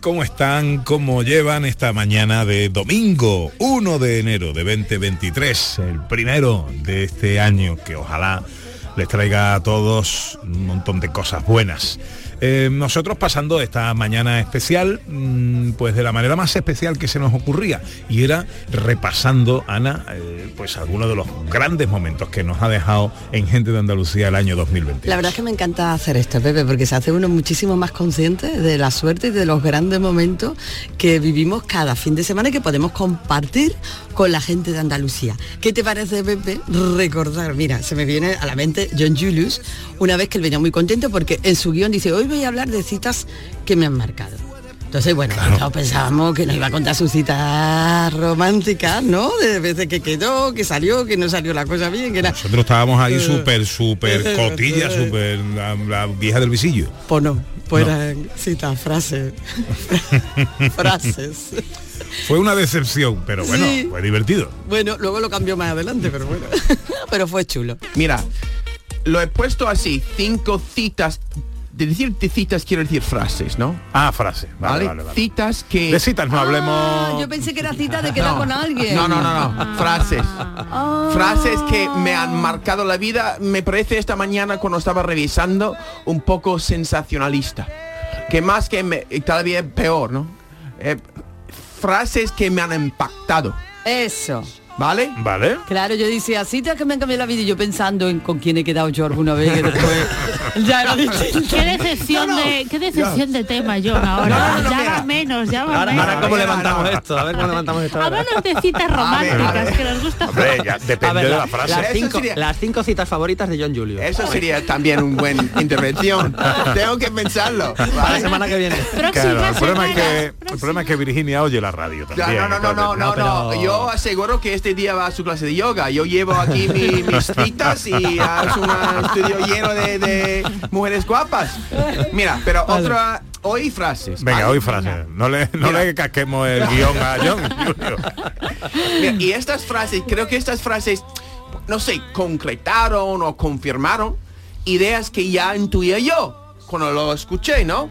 ¿Cómo están? ¿Cómo llevan esta mañana de domingo 1 de enero de 2023? El primero de este año que ojalá les traiga a todos un montón de cosas buenas. Eh, nosotros pasando esta mañana especial, mm, pues de la manera más especial que se nos ocurría, y era repasando, Ana, eh, pues algunos de los grandes momentos que nos ha dejado en Gente de Andalucía el año 2020. La verdad es que me encanta hacer esto, Pepe, porque se hace uno muchísimo más consciente de la suerte y de los grandes momentos que vivimos cada fin de semana y que podemos compartir con la gente de Andalucía. ¿Qué te parece, Pepe? Recordar, mira, se me viene a la mente John Julius, una vez que él venía muy contento porque en su guion dice, hoy voy a hablar de citas que me han marcado. Entonces, bueno, pues todos pensábamos que nos iba a contar sus citas románticas, ¿no? De veces que quedó, que salió, que no salió la cosa bien, que era... Nosotros estábamos ahí Eh, súper, súper eh, cotilla, eh. súper la, la vieja del visillo. Pues no, pues No. eran citas, frases. frases. Fue una decepción, pero bueno, Sí. fue divertido. Bueno, luego lo cambió más adelante, pero bueno. pero fue chulo. Mira, lo he puesto así, cinco citas. De decir de citas quiero decir frases, ¿no? Ah, frase. Vale, ¿Vale? vale, vale. Citas que... De citas no Ah, hablemos. yo pensé que era cita de quedar No. con alguien. No, no, no, no. Frases. Frases que me han marcado la vida. Me parece esta mañana cuando estaba revisando un poco sensacionalista. Que más que me, todavía peor, ¿no? Eh, frases que me han impactado. Eso. ¿Vale? Vale. Claro, yo decía, citas que me han cambiado la vida y yo pensando en con quién he quedado yo alguna vez que después ya era distinto. Qué decepción de qué decepción de tema John ahora. No, no, no, ya mira. va menos, ya va Ahora, menos. ahora cómo levantamos no. esto, a ver cómo levantamos esto. Háblanos de citas A ver, a románticas ver. que nos gusta. Hombre, ya A depende ver, de la- la frase. las, cinco, sería- las cinco citas favoritas de John Julio. Eso sería también un buen intervención. Tengo que pensarlo. Para la ¿vale? semana que viene. Claro, el problema, es que, el problema es que Virginia oye la radio también. no, no, no, no, no, no, Yo aseguro que este día va a su clase de yoga. Yo llevo aquí mi- mis citas y es un estudio lleno de, de mujeres guapas. Mira, pero otra... Hoy frases. Venga, ¿vale? hoy frase. No le, no Mira. le casquemos el guion a John. Mira, y estas frases, creo que estas frases, no sé, concretaron o confirmaron ideas que ya intuía yo cuando lo escuché, ¿no?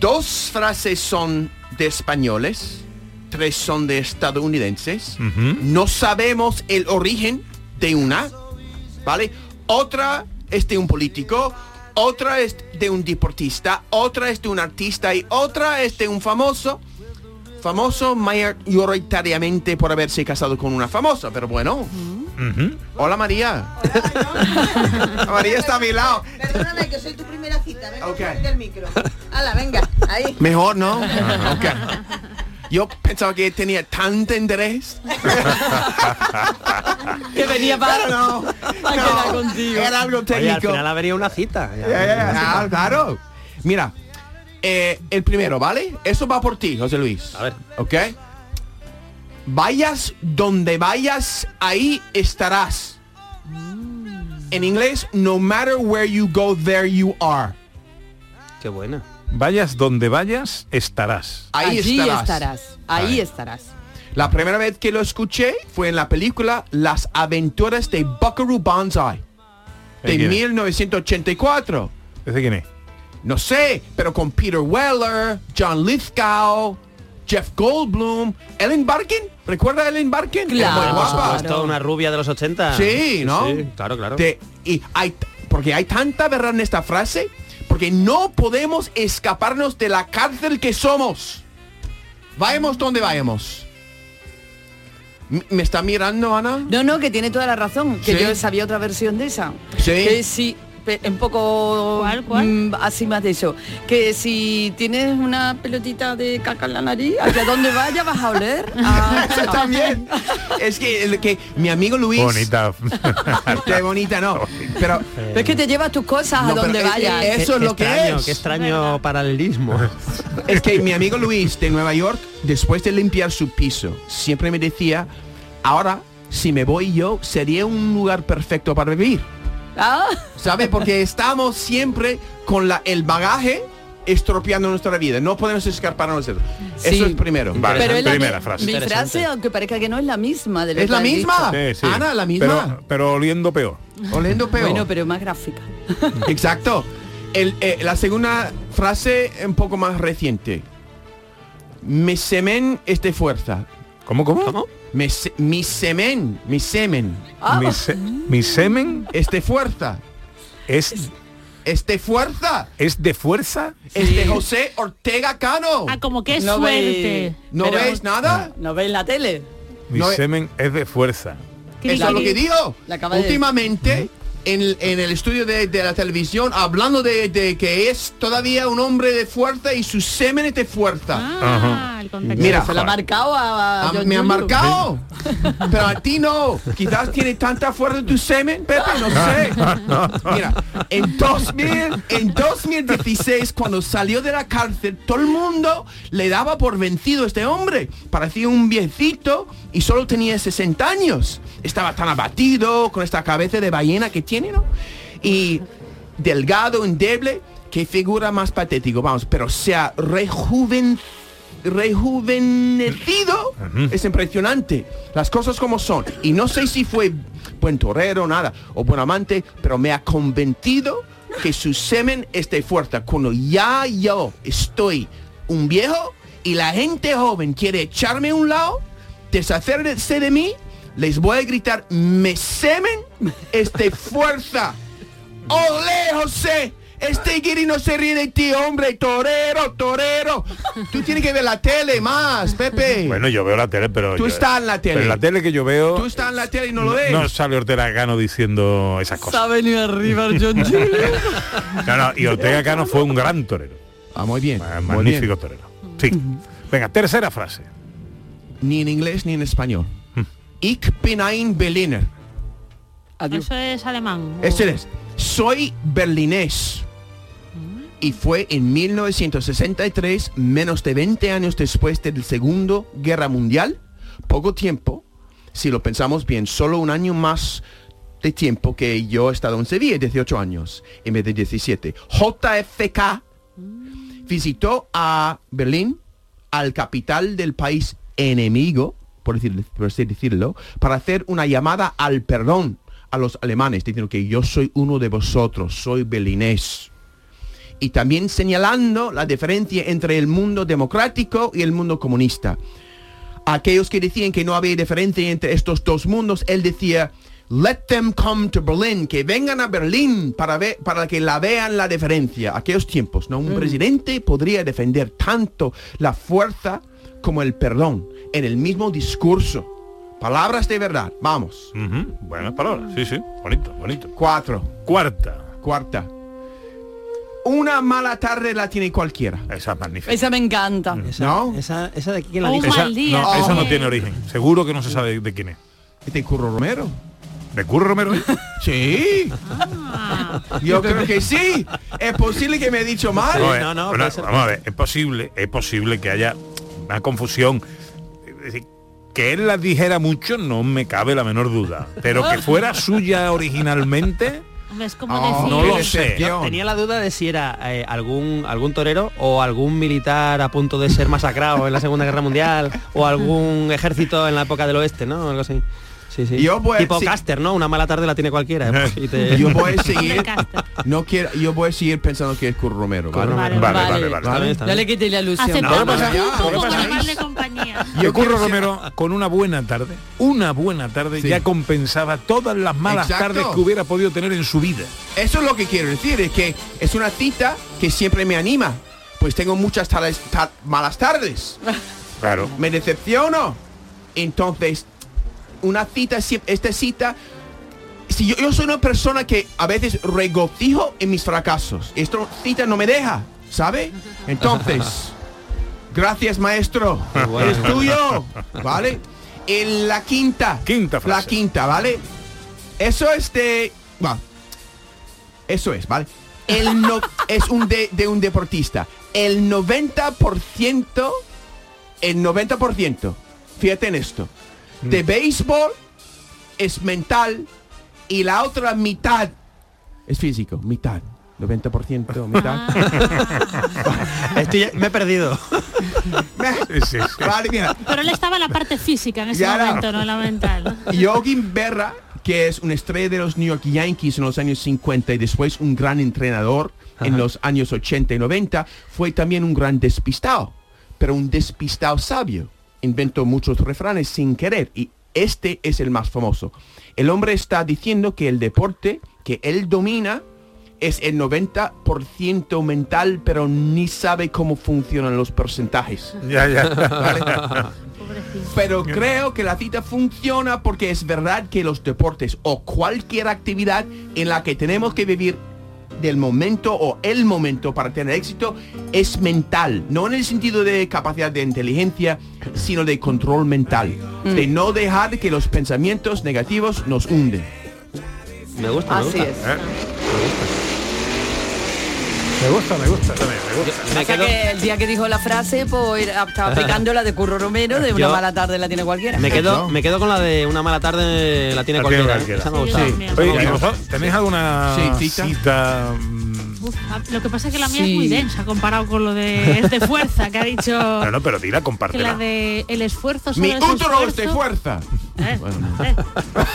Dos frases son de españoles, tres son de estadounidenses. No sabemos el origen de una, ¿vale? Otra es de un político, otra es de un deportista, otra es de un artista y otra es de un famoso. Famoso mayoritariamente por haberse casado con una famosa, pero bueno. Hola María. María está a mi lado. Perdóname que soy tu primera cita, venga, el micro. Hala, venga, ahí. Mejor, ¿no? Yo pensaba que tenía tanto interés. Que venía para, no. contigo. Era algo Oye, al técnico. final habría una cita. ya. Ah, claro. Mira, eh, el primero, ¿vale? Eso va por ti, José Luis. A ver. ¿Ok? Vayas donde vayas, ahí estarás. En inglés, no matter where you go, there you are. Qué buena. Vayas donde vayas, estarás. Ahí Allí estarás. estarás. Ahí estarás. La primera vez que lo escuché fue en la película Las aventuras de Buckaroo Banzai ¿De de quién es? Jeff Goldblum, Ellen Barkin. ¿Recuerda a Ellen Barkin? Claro. Muy Por guapa. supuesto, una rubia de los 80. Sí, ¿no? Sí, claro, claro. De- y hay, porque hay tanta verdad en esta frase, porque no podemos escaparnos de la cárcel que somos. Vayamos donde vayamos. ¿Me está mirando, Ana? No, no, que tiene toda la razón. Que Sí. yo sabía otra versión de esa. Sí. Que si un poco ¿Cuál, cuál? mm, así más de eso. Que si tienes una pelotita de caca en la nariz, hacia donde vaya vas a oler. Ah, Eso también. es que, mi amigo Luis. Bonita. Qué bonita, no. Pero Pero es que te llevas tus cosas No, a donde pero es- vayas. es- eso Qué lo que extraño, es. Qué extraño paralelismo. es que mi amigo Luis de Nueva York, después de limpiar su piso, siempre me decía, ahora, si me voy yo, sería un lugar perfecto para vivir. Ah, ¿Sabe? Porque estamos siempre con la, el bagaje estropeando nuestra vida. No podemos escaparnos de eso. Sí. Eso es primero. Vale, pero es la primera mi- frase. Mi frase, aunque parezca que no es la misma de lo ¿Es que la misma? Sí, sí. Ana, la misma. Pero, pero oliendo peor. Oliendo peor. Bueno, pero más gráfica. Exacto. El, eh, la segunda frase un poco más reciente. Mi semen es de fuerza. ¿Cómo, cómo? ¿Cómo? Mi, se- mi semen, mi semen Ah, Mi, se- mi semen es de fuerza. es, Es de fuerza. es de fuerza. Es de José Ortega Cano. Ah, como que No suerte. ¿No pero- veis nada? ¿No veis la tele? Mi No, semen es de fuerza. Eso es lo que digo. Últimamente, en, el- en el estudio de, de la televisión, hablando de, de que es todavía un hombre de fuerza y su semen es de fuerza. Ah, el. Mira, Se la ha marcado a, a Ah, me ha marcado. Pero a ti no. Quizás tiene tanta fuerza tu semen, Pepe, no sé. Mira, en 2000, en 2016, cuando salió de la cárcel, todo el mundo le daba por vencido a este hombre. Parecía un viejito y solo tenía 60 años. Estaba tan abatido con esta cabeza de ballena que tiene, ¿no? Y delgado, endeble, qué figura más patético, vamos, pero se ha rejuven rejuvenecido. Es impresionante las cosas como son. Y no sé si fue buen torero nada o buen amante pero me ha convencido que su semen es de fuerza cuando ya yo estoy un viejo y la gente joven quiere echarme a un lado deshacerse de mí les voy a gritar me semen es de fuerza ¡Olé, José! Este guiri no se ríe de ti, hombre. Torero, torero. Tú tienes que ver la tele más, Pepe. Bueno, yo veo la tele, pero... Tú yo- estás en la tele. Pero en la tele que yo veo... Tú estás en la tele y no lo ves. No sale Ortega Cano diciendo esas cosas. ha venido arriba el John Julio. No, no, y Ortega Cano fue un gran torero. Ah, muy bien. Muy Magnífico bien. torero. Sí. Venga, tercera frase. Ni en inglés ni en español. Ich bin ein Berliner. Adiós. Eso es alemán. o- Este es. Soy berlinés. Y fue en 1963, menos de 20 años después de la Segunda Guerra Mundial. Poco tiempo, si lo pensamos bien, solo un año más de tiempo que yo he estado en Sevilla, 18 años, en vez de 17. JFK visitó a Berlín, al capital del país enemigo, por, decir- por así decirlo, para hacer una llamada al perdón a los alemanes, diciendo que yo soy uno de vosotros, soy berlinés. Y también señalando la diferencia entre el mundo democrático y el mundo comunista. Aquellos que decían que no había diferencia entre estos dos mundos, él decía, let them come to Berlin, que vengan a Berlín para, ver, para que la vean la diferencia. Aquellos tiempos, ¿no? Un presidente podría defender tanto la fuerza como el perdón en el mismo discurso. Palabras de verdad. Vamos. Ujú, Buenas palabras. Sí, sí. Bonito, bonito. Cuatro. Cuarta. Cuarta. Una mala tarde la tiene cualquiera. Esa es magnífica. Esa me encanta. Esa, ¿No? esa, esa de aquí quién la Oh, dice. Esa, día. no, esa no Oh. tiene origen. Seguro que no se sabe de quién es. ¿De Curro Romero? ¿De Curro Romero? Sí. Ah, Yo creo que sí. Es posible que me he dicho mal. A ver, no, no, bueno, ser. vamos a ver, es posible, es posible que haya una confusión. Es decir, que él las dijera mucho no me cabe la menor duda. Pero que fuera suya originalmente, es como Oh, decir... no lo sé. decepción. Tenía la duda de si era eh, algún algún torero o algún militar a punto de ser masacrado en la Segunda Guerra Mundial o algún ejército en la época del oeste, ¿no? Algo así. Sí, sí. Yo voy a- tipo sí. caster, ¿no? Una mala tarde la tiene cualquiera. ¿eh? Y te- Yo voy a seguir, no quiero, yo voy a seguir pensando que es Curro Romero, ¿vale? Vale, Vale, vale, vale. Está bien, está No le la ilusión. Yo Curro Romero con una buena tarde, una buena tarde Sí. ya compensaba todas las malas Exacto. tardes que hubiera podido tener en su vida. Eso es lo que quiero decir, es que es una cita que siempre me anima. Pues tengo muchas tales- ta- malas tardes. Claro. Me decepciono. Entonces, una cita, esta cita, si yo, yo soy una persona que a veces regocijo en mis fracasos. Esta cita no me deja, ¿sabe? Entonces, gracias maestro. bueno. Es tuyo, ¿vale? En la quinta. Quinta frase. La quinta, ¿vale? Eso es de... bueno, eso es, ¿vale? El no, es un de, de un deportista. El 90%, el 90%, fíjate en esto, de béisbol es mental y la otra mitad es físico, mitad. 90%, mitad. Estoy- me he perdido. Sí, sí, sí. vale, mira. Pero él estaba en la parte física en ese Ya era. momento, no en la mental. Yogi Berra, que es una estrella de los New York Yankees en los años 50 y después un gran entrenador en los años 80 y 90, fue también un gran despistado, pero un despistado sabio. Inventó muchos refranes sin querer y este es el más famoso. El hombre está diciendo que el deporte que él domina es el 90% mental, pero ni sabe cómo funcionan los porcentajes. Ya, ya. Pero creo que la cita funciona porque es verdad que los deportes o cualquier actividad en la que tenemos que vivir del momento o el momento para tener éxito es mental, no en el sentido de capacidad de inteligencia, sino de control mental, de no dejar que los pensamientos negativos nos hunden. Me gusta, me Así gusta. es. ¿Eh? Me gusta, me gusta también, me gusta. Me O sea quedo, que el día que dijo la frase, pues estaba aplicando la de Curro Romero, de una Yo- mala tarde la tiene cualquiera. me quedo, No. me quedo con la de una mala tarde la tiene La cualquiera. ¿eh? cualquiera. Esa me Sí. Oye, Vamos. ¿y vosotros ¿tenéis alguna Sí, cita. Cita? mm, Uf, a- lo que pasa es que la mía Sí. es muy densa comparado con lo de es de fuerza que ha dicho No, no, pero dila, que la compártela. de el esfuerzo solo Mi es útero es de fuerza. Eh, Bueno, eh.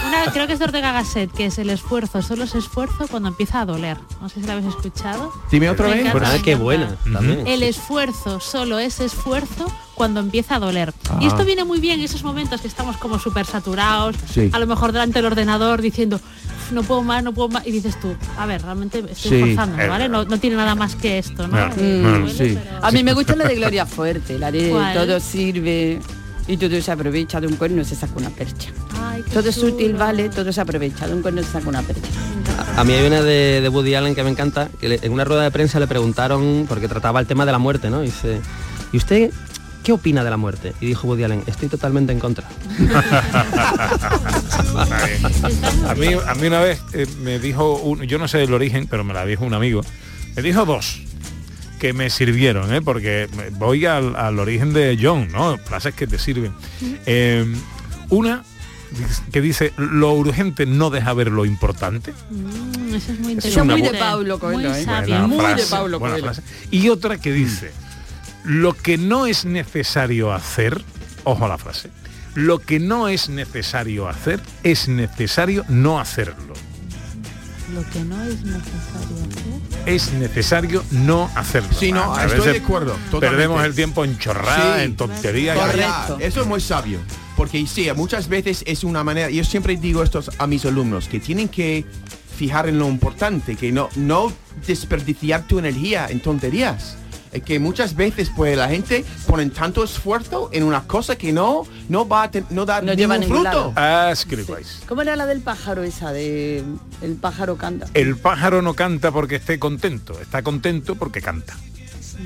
Una, creo que es de Ortega Gasset, que es el esfuerzo, solo es esfuerzo cuando empieza a doler. No sé si la habéis escuchado. Dime otra vez. encanta, Ah, qué buena. También. El esfuerzo solo es esfuerzo cuando empieza a doler. Y esto viene muy bien en esos momentos que estamos como súper saturados, Sí. a lo mejor delante del ordenador diciendo, "Uf, no puedo más, no puedo más. Y dices tú, a ver, realmente estoy Sí. esforzándome, Es ¿vale? No, no tiene nada más que esto, ¿no? No, Eh, no, duele, sí. pero- A mí me gusta la de Gloria Fuerte, la de ¿Cuál? todo sirve y todo se aprovecha, de un cuerno se saca una percha. Ay, Todo es útil, vale, todo se aprovecha, de un cuerno se saca una percha. A mí hay una de, de Woody Allen que me encanta, que le- en una rueda de prensa le preguntaron, porque trataba el tema de la muerte, ¿no? Y dice, ¿y usted qué opina de la muerte? Y dijo Woody Allen, estoy totalmente en contra. A mí, a mí una vez eh, me dijo, un- yo no sé el origen, pero me la dijo un amigo. Me dijo dos que me sirvieron, ¿eh? porque voy al, al origen de John, ¿no? Frases que te sirven. Eh, una que dice, lo urgente no deja ver lo importante. Mm, eso es muy interesante. es muy de Paulo Coelho, Muy ¿eh? sabio. Muy de frase, buena Coelho. Y otra que dice, lo que no es necesario hacer, ojo a la frase, lo que no es necesario hacer, es necesario no hacerlo. Lo que no es necesario hacer. Es necesario no hacerlo. Sí, no, A estoy veces de acuerdo, totalmente. Perdemos el tiempo en chorradas, Sí. en tonterías. Correcto. Eso es muy sabio. Porque sí, muchas veces es una manera, yo siempre digo esto a mis alumnos, que tienen que fijar en lo importante, que no, no desperdiciar tu energía en tonterías. Es que muchas veces pues la gente pone tanto esfuerzo en una cosa que no, no va a ten- no dar No ningún fruto. Ah, escribáis. ¿Cómo era la del pájaro esa de el pájaro canta? El pájaro no canta porque esté contento, está contento porque canta.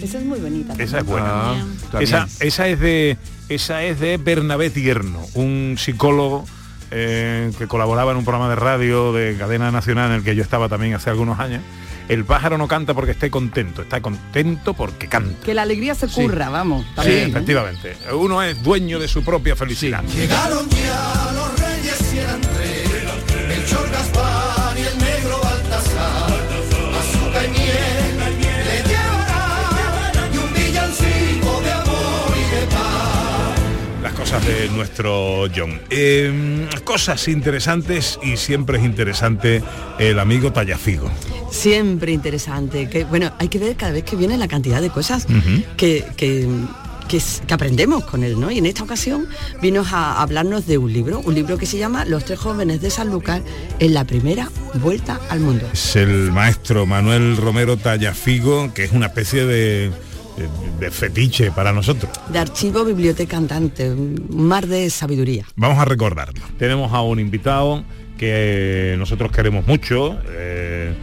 Esa es muy bonita. Esa es buena. Ah, Esa, esa es de esa es de Bernabé Tierno, un psicólogo eh, que colaboraba en un programa de radio de cadena nacional en el que yo estaba también hace algunos años. El pájaro no canta porque esté contento, está contento porque canta. Que la alegría se Sí. curra, vamos. Sí, también. efectivamente. Uno es dueño de su propia felicidad. Llegaron ya cosas de nuestro John. Eh, cosas interesantes y siempre es interesante el amigo Tallafigo. Siempre interesante. Que, bueno, hay que ver cada vez que viene la cantidad de cosas que, que- que que aprendemos con él, ¿no? Y en esta ocasión vino a hablarnos de un libro, un libro que se llama Los tres jóvenes de Sanlúcar en la primera vuelta al mundo. Es el maestro Manuel Romero Tallafigo, que es una especie de, de- fetiche para nosotros. De archivo, biblioteca andante, un mar de sabiduría. Vamos a recordarlo. Tenemos a un invitado que nosotros queremos mucho. eh,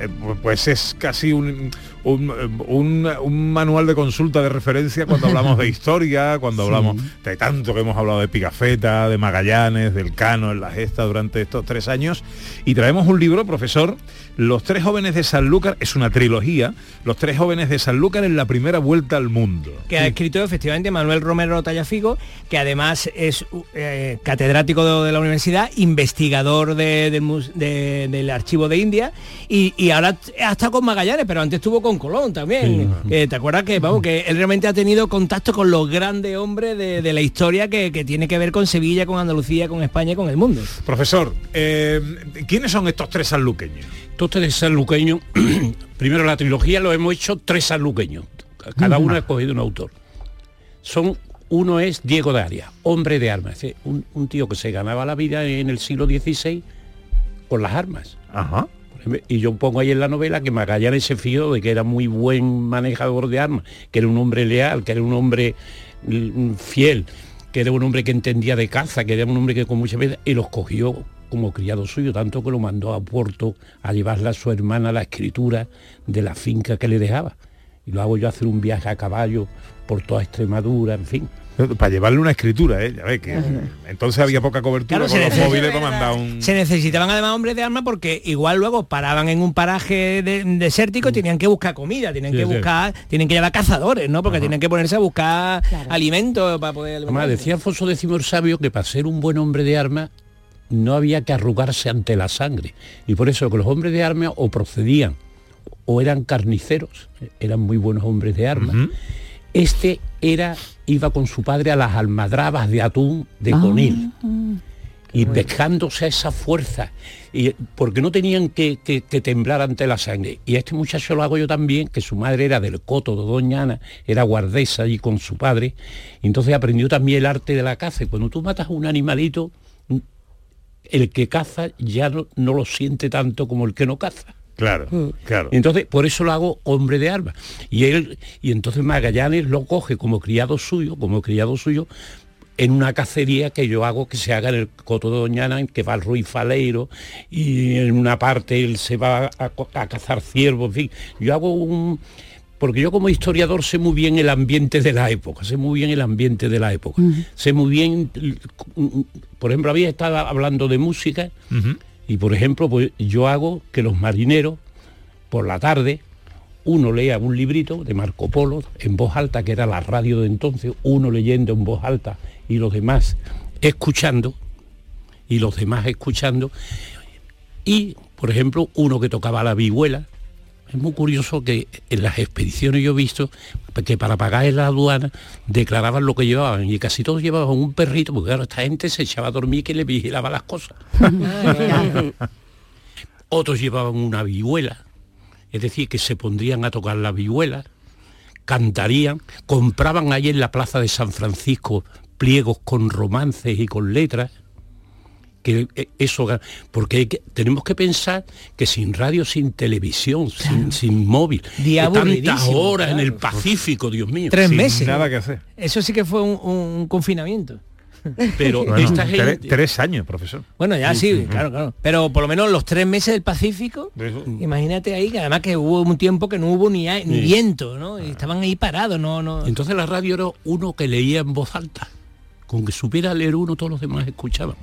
eh, pues es casi un, un, un- un manual de consulta de referencia cuando hablamos de historia, cuando hablamos de tanto que hemos hablado de Pigafetta, de Magallanes, del Cano, en la gesta durante estos tres años. Y traemos un libro, profesor, Los tres jóvenes de Sanlúcar, es una trilogía, Los tres jóvenes de Sanlúcar en la primera vuelta al mundo. que ha escrito efectivamente Manuel Romero Tallafigo, que además es eh, catedrático de, de la universidad, investigador de- de- del archivo de India y, y ahora ha estado con Magallanes, pero antes estuvo con Colón también. ¿Te acuerdas que, vamos, que él realmente ha tenido contacto con los grandes hombres de, de la historia que, que tiene que ver con Sevilla, con Andalucía, con España y con el mundo? Profesor, eh, ¿quiénes son estos tres sanluqueños? Estos tres sanluqueños, primero la trilogía lo hemos hecho tres sanluqueños. Cada uno ha escogido un autor. Son, uno es Diego de Arias, hombre de armas, un, un tío que se ganaba la vida en el siglo XVI con las armas. Ajá. Y yo pongo ahí en la novela que Magallanes se fió de que era muy buen manejador de armas, que era un hombre leal, que era un hombre mm, fiel, que era un hombre que entendía de caza, que era un hombre que con muchas veces, y los cogió como criado suyo, tanto que lo mandó a Puerto a llevarle a su hermana la escritura de la finca que le dejaba. Y lo hago yo hacer un viaje a caballo por toda Extremadura, en fin. Para llevarle una escritura, ¿eh? Ya ves que entonces había poca cobertura Claro, con se los móviles para mandar un... Se necesitaban además hombres de armas porque igual luego paraban en un paraje de- desértico y tenían que buscar comida, tienen Sí, que sí. buscar, tienen que llevar cazadores, ¿no? Porque tienen que ponerse a buscar alimentos para poder Además, decía Alfonso X el Sabio que para ser un buen hombre de armas no había que arrugarse ante la sangre. Y por eso que los hombres de armas o procedían o eran carniceros, eran muy buenos hombres de armas. Este era, iba con su padre a las almadrabas de atún de Conil. Y dejándose esa fuerza, y, porque no tenían que, que- que temblar ante la sangre. Y a este muchacho lo hago yo también, que su madre era del coto de Doña Ana, era guardesa allí con su padre, y entonces aprendió también el arte de la caza. Y cuando tú matas a un animalito, el que caza ya no, no lo siente tanto como el que no caza. Claro, claro. Entonces, por eso lo hago hombre de armas. Y él, y entonces Magallanes lo coge como criado suyo, como criado suyo, en una cacería que yo hago que se haga en el Coto de Doñana, en que va el Ruiz Faleiro, y en una parte él se va a, cazar ciervos, en fin. Yo hago un. Porque yo como historiador sé muy bien el ambiente de la época, sé muy bien el ambiente de la época. Sé muy bien, por ejemplo, había estado hablando de música, y por ejemplo, pues yo hago que los marineros por la tarde uno lea un librito de Marco Polo en voz alta, que era la radio de entonces, uno leyendo en voz alta y los demás escuchando, y los demás escuchando, y por ejemplo uno que tocaba la vihuela. Es muy curioso que en las expediciones yo he visto que para pagar en la aduana declaraban lo que llevaban y casi todos llevaban un perrito, porque claro, esta gente se echaba a dormir que le vigilaba las cosas. Otros llevaban una vihuela, es decir, que se pondrían a tocar la vihuela, cantarían, compraban ahí en la plaza de San Francisco pliegos con romances y con letras, que eh, eso, porque hay que- tenemos que pensar que sin radio, sin televisión, sin, sin móvil, tantas horas en claro. el Pacífico, Dios mío. Tres Sin meses. nada que hacer. Eso sí que fue un, un confinamiento. Pero Bueno, esta gente... tres años, profesor. Bueno, ya sí, claro, claro. Pero por lo menos los tres meses del Pacífico, Eso. imagínate ahí, que además que hubo un tiempo que no hubo ni, ni Sí. viento, ¿no? Y estaban ahí parados, no, no. Entonces la radio era uno que leía en voz alta. Con que supiera leer uno, todos los demás escuchaban.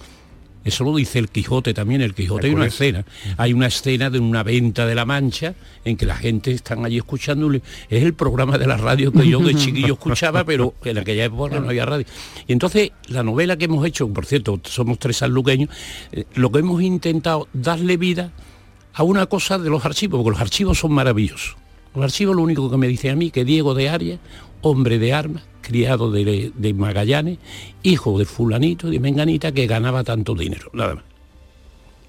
Eso lo dice el Quijote también. El Quijote hay una escena. Hay una escena de una venta de la Mancha en que la gente están allí escuchando. Es el programa de la radio que yo de chiquillo escuchaba, pero en aquella época no había radio. Y entonces la novela que hemos hecho, por cierto, somos tres sanluqueños, eh, lo que hemos intentado darle vida a una cosa de los archivos, porque los archivos son maravillosos. Los archivos lo único que me dicen a mí que Diego de Arias, hombre de armas, criado de, de Magallanes, hijo de fulanito, de Menganita, que ganaba tanto dinero, nada más.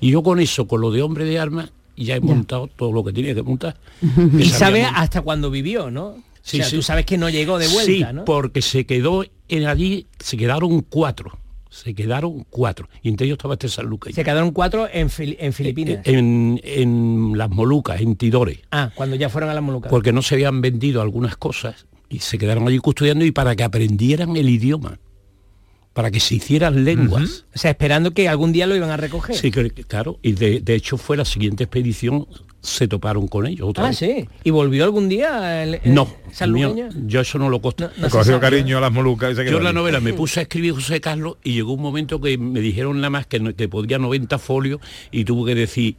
Y yo con eso, con lo de hombre de armas, ya he montado todo lo que tenía que montar. Que Y sabía sabe mon- hasta cuándo vivió, ¿no? Sí, o sea, sí. tú sabes que no llegó de vuelta, sí, ¿no? porque se quedó en allí, se quedaron cuatro. Se quedaron cuatro. Y entre ellos estaba este San Lucas. Se quedaron cuatro en, Fili- en Filipinas. En, en las Molucas, en Tidore. ah, cuando ya fueron a las Molucas. Porque no se habían vendido algunas cosas y se quedaron allí custodiando y para que aprendieran el idioma. Para que se hicieran lenguas. O sea, esperando que algún día lo iban a recoger. Sí, claro. Y de, de hecho fue la siguiente expedición, se toparon con ellos. otra Ah, vez. sí. ¿Y volvió algún día el, el No, mío, yo eso no lo costo. Le cogió cariño a las Molucas y se Yo en la novela me puse a escribir José Carlos y llegó un momento que me dijeron nada más que, no- que podía 90 folios y tuve que decir,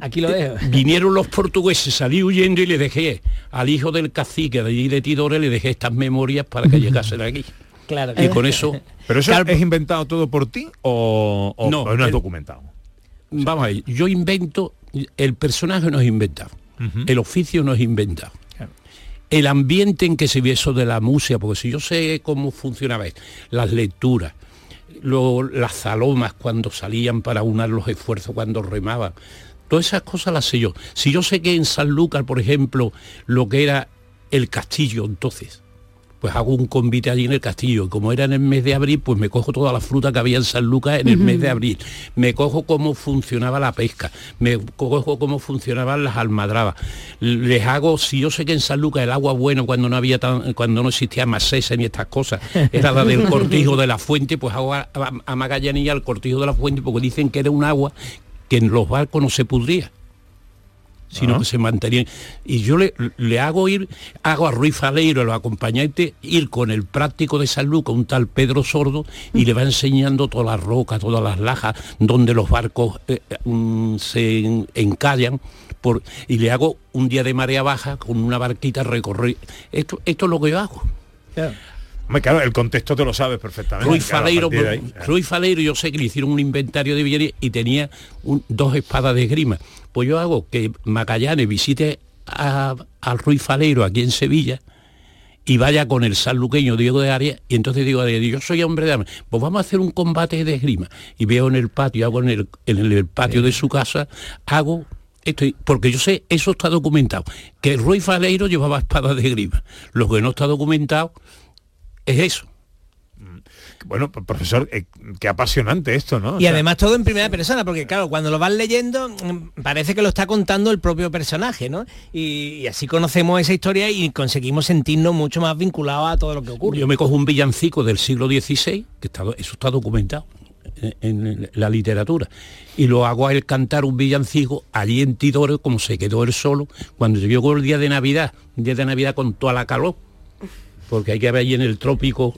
Aquí lo dejo. vinieron los portugueses, salí huyendo y le dejé al hijo del cacique de allí de Tidore, le dejé estas memorias para que llegasen aquí. Claro. Y con eso, ¿Pero eso es inventado todo por ti o, o- No, o no es el- documentado? vamos a ver, yo invento, el personaje no es inventado, el oficio no es inventado. El ambiente en que se ve eso de la música, porque si yo sé cómo funcionaba esto, las lecturas, lo- las zalomas cuando salían para unar los esfuerzos, cuando remaban, todas esas cosas las sé yo. Si yo sé que en Sanlúcar, por ejemplo, lo que era el castillo entonces, pues hago un convite allí en el castillo. Y como era en el mes de abril, pues me cojo toda la fruta que había en San Lucas en el mes de abril. Me cojo cómo funcionaba la pesca, me cojo cómo funcionaban las almadrabas. Les hago, si yo sé que en San Lucas el agua bueno cuando no había tan, cuando no existía más ni estas cosas, era la del cortijo de la fuente, pues hago a, a- a Magallanilla el cortijo de la fuente porque dicen que era un agua que en los barcos no se pudría sino que se mantenían. Y yo le, le hago ir, hago a Ruiz Faleiro, los acompañantes, ir con el práctico de San Lucas, un tal Pedro Sordo, y le va enseñando todas las rocas, todas las lajas, donde los barcos eh, mm, se en- encallan. Por, y le hago un día de marea baja con una barquita recorrer. Esto, esto es lo que yo hago. Claro, el contexto te lo sabes perfectamente. Ruiz claro, a Faleiro, ahí. Ruiz yo sé que le hicieron un inventario de bienes y tenía un- dos espadas de esgrima. Pues yo hago que Magallanes visite a, al Ruiz Faleiro aquí en Sevilla y vaya con el sanluqueño Diego de Arias y entonces digo a yo soy hombre de armas, pues vamos a hacer un combate de esgrima. Y veo en el patio, hago en el, en el patio de su casa, hago esto, porque yo sé, eso está documentado, que Ruiz Faleiro llevaba espadas de esgrima. Lo que no está documentado es eso. Bueno, profesor, eh, qué apasionante esto, ¿no? O Y sea, además todo en primera persona, porque claro, cuando lo vas leyendo mm, parece que lo está contando el propio personaje, ¿no? Y, y así conocemos esa historia y conseguimos sentirnos mucho más vinculados a todo lo que ocurre. Yo me cojo un villancico del siglo XVI, que está, eso está documentado en, en la literatura, y lo hago a él cantar un villancico allí en Tidore, como se quedó él solo, cuando llegó el día de Navidad, día de Navidad con toda la calor, porque hay que ver allí en el trópico.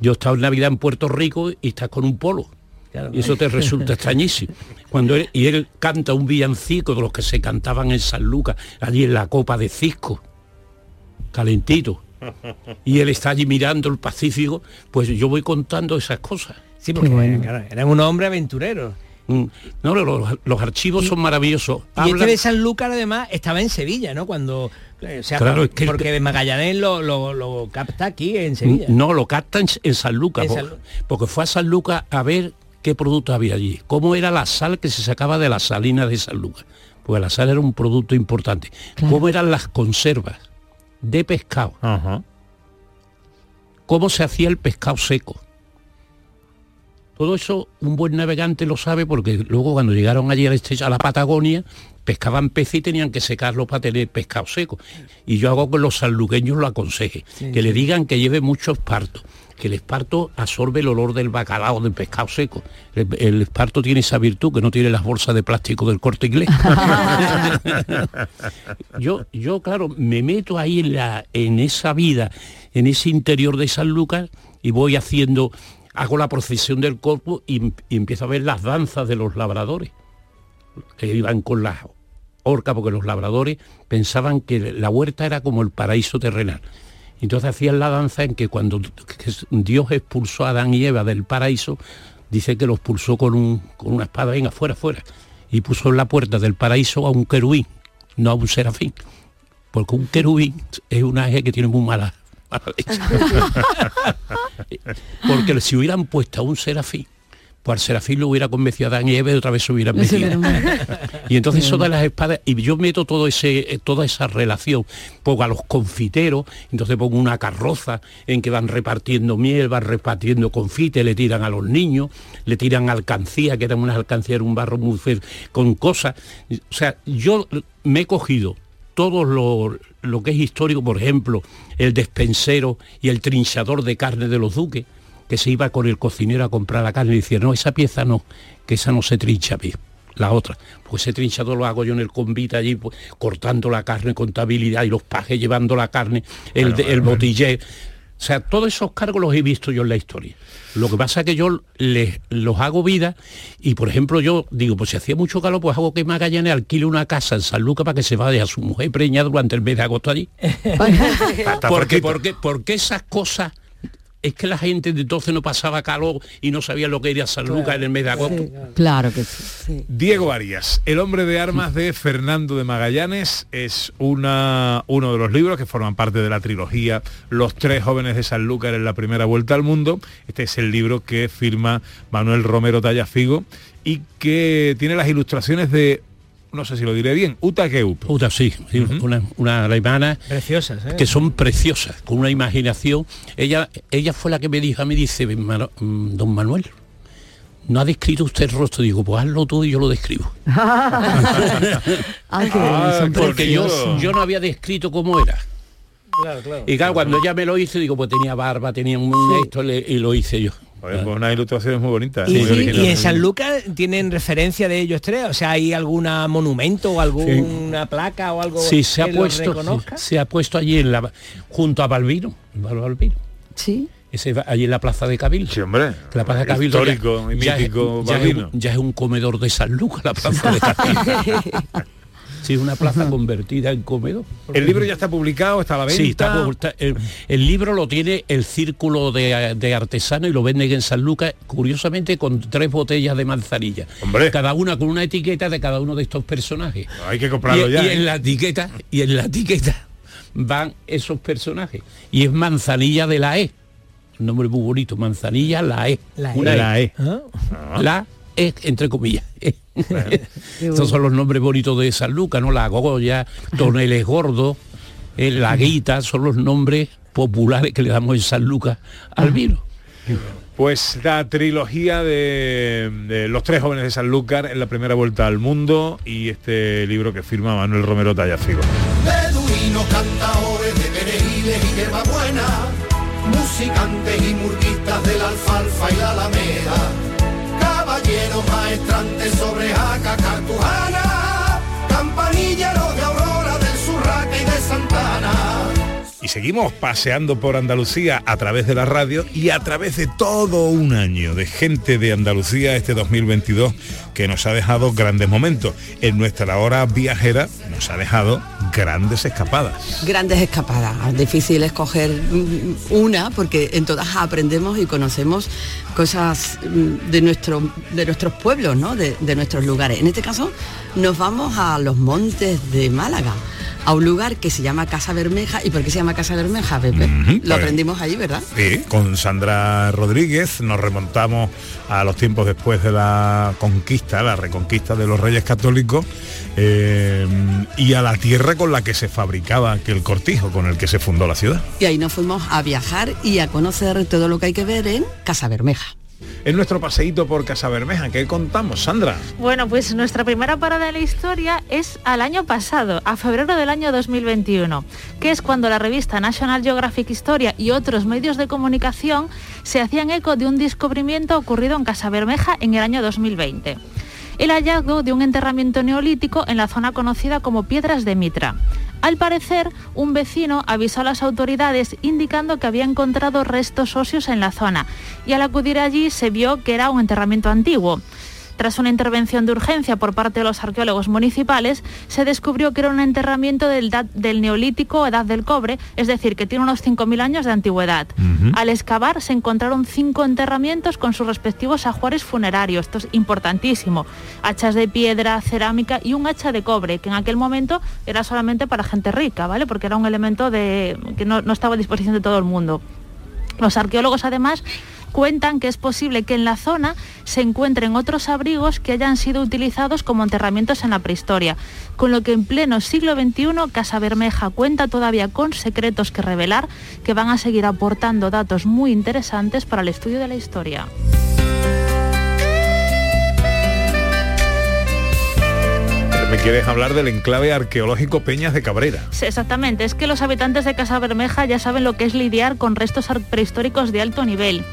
Yo estaba en Navidad en Puerto Rico y estás con un polo. Y eso te resulta extrañísimo. Cuando él, y él canta un villancico de los que se cantaban en San Lucas, allí en la copa de Cisco, calentito. Y él está allí mirando el Pacífico, pues yo voy contando esas cosas. Sí, porque claro, eran un hombre aventurero. Mm, No, los, los archivos son maravillosos. Y este Hablan- de Sanlúcar además estaba en Sevilla, ¿no? Cuando eh, o sea, Claro, por- es que el- porque Magallanes lo, lo- lo capta aquí en Sevilla. No, lo captan en San Lucas, En po- San Lu- porque fue a San Lucas a ver qué producto había allí, cómo era la sal que se sacaba de las salinas de San Lucas, porque la sal era un producto importante, cómo eran las conservas de pescado, Ajá. cómo se hacía el pescado seco. Todo eso un buen navegante lo sabe porque luego cuando llegaron allí a la Patagonia, pescaban pez y tenían que secarlo para tener pescado seco. Y yo hago que los sanluqueños lo aconseje, que le digan que lleve mucho esparto, que el esparto absorbe el olor del bacalao, del pescado seco. El, el esparto tiene esa virtud que no tiene las bolsas de plástico del corte inglés. yo, yo, claro, me meto ahí en, la, en esa vida, en ese interior de San Lucas y voy haciendo, hago la procesión del corpus y, empiezo a ver las danzas de los labradores, que iban con las orcas, porque los labradores pensaban que la huerta era como el paraíso terrenal. Entonces hacían la danza en que cuando Dios expulsó a Adán y Eva del paraíso, dice que los expulsó con, un, con una espada, venga, fuera, fuera. Y puso en la puerta del paraíso a un querubín, no a un serafín. porque un querubín es un ángel que tiene muy mala, porque si hubieran puesto a un serafín, pues al serafín lo hubiera convencido a Adán y Eva y otra vez se hubieran metido. y entonces eso de las espadas, y yo meto todo ese, eh, toda esa relación, pongo a los confiteros, entonces pongo una carroza en que van repartiendo miel, van repartiendo confite, le tiran a los niños, le tiran alcancía, que eran unas alcancías, era un barro muy feo, con cosas. O sea, yo me he cogido todo lo, lo que es histórico, por ejemplo, el despensero y el trinchador de carne de los duques, que se iba con el cocinero a comprar la carne y decía, no, esa pieza no, que esa no se trincha bien. La otra, pues ese trinchador lo hago yo en el convite allí, pues, cortando la carne, contabilidad y los pajes llevando la carne, el, Bueno, el bueno. botiller. O sea, todos esos cargos los he visto yo en la historia. Lo que pasa es que yo les, los hago vida y, por ejemplo, yo digo, pues si hacía mucho calor, pues hago que Magallanes alquile una casa en San Lucas para que se vaya a su mujer preñada durante el mes de agosto allí. Porque, porque, porque esas cosas es que la gente de entonces no pasaba calor y no sabía lo que era San Lucas en el mes de agosto. Claro que sí. sí. Diego Arias, El hombre de armas de Fernando de Magallanes, es una, uno de los libros que forman parte de la trilogía Los tres jóvenes de Sanlúcar en la primera vuelta al mundo. Este es el libro que firma Manuel Romero Tallafigo y que tiene las ilustraciones de, no sé si lo diré bien, Uta Keup. Puta, sí, sí, una, una alemana Preciosas, ¿eh? que son preciosas, con una imaginación. Ella, ella fue la que me dijo, a mí dice, "Mano- mm, don Manuel, no ha descrito usted el rostro. Digo, pues hazlo tú y yo lo describo. Ay, bonito, son Porque yo, yo no había descrito cómo era. Claro, claro. Y claro, cuando ella me lo hizo, digo, pues tenía barba, tenía un esto le- y lo hice yo. Oye, pues unas ilustraciones muy bonitas. Y, muy y- y en San Lucas tienen referencia de ellos tres, o sea, hay alguna monumento o alguna placa o algo Sí, se ha que los puesto, se ha puesto allí en la, junto a Balbino, Balbino. Sí. Ese va allí en la plaza de Cabildo. Sí, hombre. La plaza de Cabildo ya- Histórico y ya es- mítico ya, es, ya es un comedor de San Lucas la plaza de Cabildo. sí, una plaza convertida en comedor. El libro ya está publicado, está a la venta. Sí, está, está- el, el libro lo tiene el círculo de, de artesano y lo venden en San Lucas, curiosamente con tres botellas de manzanilla. Hombre. Cada una con una etiqueta de cada uno de estos personajes. Hay que comprarlo y, ya. y ¿eh? en la etiqueta, y en la etiqueta van esos personajes. Y es manzanilla de la E. Un nombre muy bonito, manzanilla la E. La Una E. La E. Ah, La E, entre comillas. Estos son los nombres bonitos de San Lucas, ¿no? La Goya, Toneles Gordo, eh, La Guita, son los nombres populares que le damos en San Lucas al vino. Pues la trilogía de, de Los tres jóvenes de Sanlúcar en la primera vuelta al mundo y este libro que firma Manuel Romero Tallafigo. Beduinos, cantadores de perejiles y hierbabuena, musicantes y murguistas de la alfalfa y la alameda, caballeros maestrantes sobre jaca cartujana, Y seguimos paseando por Andalucía a través de la radio y a través de todo un año de gente de Andalucía este 2022 que nos ha dejado grandes momentos. En nuestra hora viajera nos ha dejado grandes escapadas. Grandes escapadas, difícil escoger mm, una porque en todas aprendemos y conocemos cosas mm, de, nuestro, de nuestros pueblos, ¿no? de, de nuestros lugares. En este caso nos vamos a los montes de Málaga, a un lugar que se llama Casa Bermeja. ¿Y por qué se llama Casa Bermeja, Pepe? Lo pues- aprendimos allí, ¿verdad? Sí, con Sandra Rodríguez nos remontamos a los tiempos después de la conquista, la reconquista de los reyes católicos eh, y a la tierra con la que se fabricaba aquel cortijo, con el que se fundó la ciudad. Y ahí nos fuimos a viajar y a conocer todo lo que hay que ver en Casa Bermeja. En nuestro paseíto por Casa Bermeja, ¿qué contamos, Sandra? Bueno, pues nuestra primera parada en la historia es al año pasado, a febrero del año 2021, que es cuando la revista National Geographic Historia y otros medios de comunicación se hacían eco de un descubrimiento ocurrido en Casa Bermeja en el año 2020. El hallazgo de un enterramiento neolítico en la zona conocida como Piedras de Mitra. Al parecer, un vecino avisó a las autoridades indicando que había encontrado restos óseos en la zona y al acudir allí se vio que era un enterramiento antiguo. Tras una intervención de urgencia por parte de los arqueólogos municipales, se descubrió que era un enterramiento del, neolítico edad del cobre, es decir, que tiene unos 5.000 años de antigüedad. Al excavar se encontraron cinco enterramientos con sus respectivos ajuares funerarios, esto es importantísimo, hachas de piedra, cerámica y un hacha de cobre, que en aquel momento era solamente para gente rica, ¿vale? Porque era un elemento de, que no, no estaba a disposición de todo el mundo. Los arqueólogos además cuentan que es posible que en la zona se encuentren otros abrigos que hayan sido utilizados como enterramientos en la prehistoria, con lo que en pleno siglo XXI Casa Bermeja cuenta todavía con secretos que revelar que van a seguir aportando datos muy interesantes para el estudio de la historia. Me quieres hablar del enclave arqueológico Peñas de Cabrera. Sí, exactamente, es que los habitantes de Casa Bermeja ya saben lo que es lidiar con restos prehistóricos de alto nivel.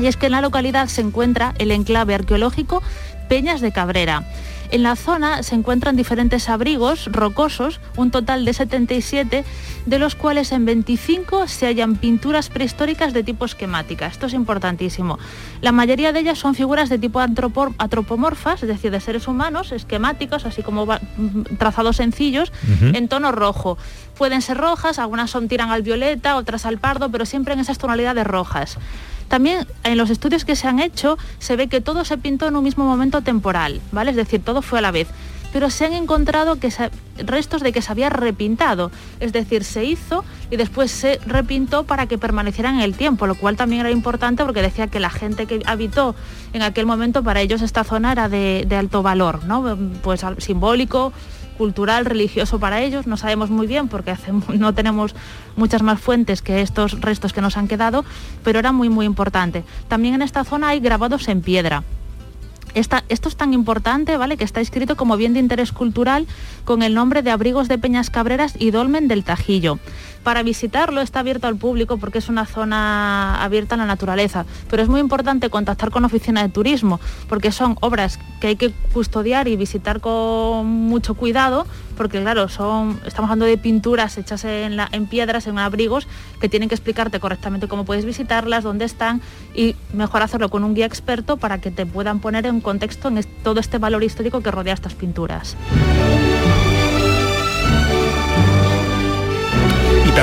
Y es que en la localidad se encuentra el enclave arqueológico Peñas de Cabrera. En la zona se encuentran diferentes abrigos rocosos, un total de 77, de los cuales en 25 se hallan pinturas prehistóricas de tipo esquemática. Esto es importantísimo. La mayoría de ellas son figuras de tipo antropomorfas, es decir, de seres humanos, esquemáticos, así como mm, trazados sencillos, en tono rojo. Pueden ser rojas, algunas son tiran al violeta, otras al pardo, pero siempre en esas tonalidades rojas. También en los estudios que se han hecho se ve que todo se pintó en un mismo momento temporal, ¿vale? Es decir, todo fue a la vez. Pero se han encontrado que restos de que se había repintado, es decir, se hizo y después se repintó para que permanecieran en el tiempo, lo cual también era importante porque decía que la gente que habitó en aquel momento para ellos esta zona era de, de alto valor, ¿no? Pues simbólico, cultural, religioso para ellos, no sabemos muy bien porque no tenemos muchas más fuentes que estos restos que nos han quedado, pero era muy muy importante. También en esta zona hay grabados en piedra. Esto es tan importante, ¿vale? Que está escrito como bien de interés cultural con el nombre de Abrigos de Peñas Cabreras y Dolmen del Tajillo. Para visitarlo está abierto al público porque es una zona abierta a la naturaleza, pero es muy importante contactar con oficina de turismo porque son obras que hay que custodiar y visitar con mucho cuidado porque claro, son estamos hablando de pinturas hechas en, la- en piedras, en abrigos que tienen que explicarte correctamente cómo puedes visitarlas, dónde están y mejor hacerlo con un guía experto para que te puedan poner en contexto todo este valor histórico que rodea estas pinturas.